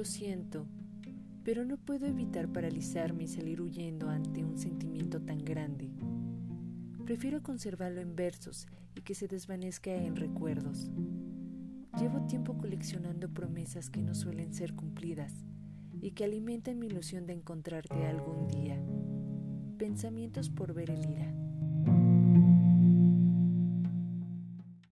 Lo siento, pero no puedo evitar paralizarme y salir huyendo ante un sentimiento tan grande. Prefiero conservarlo en versos y que se desvanezca en recuerdos. Llevo tiempo coleccionando promesas que no suelen ser cumplidas y que alimentan mi ilusión de encontrarte algún día. Pensamientos por ver el ira.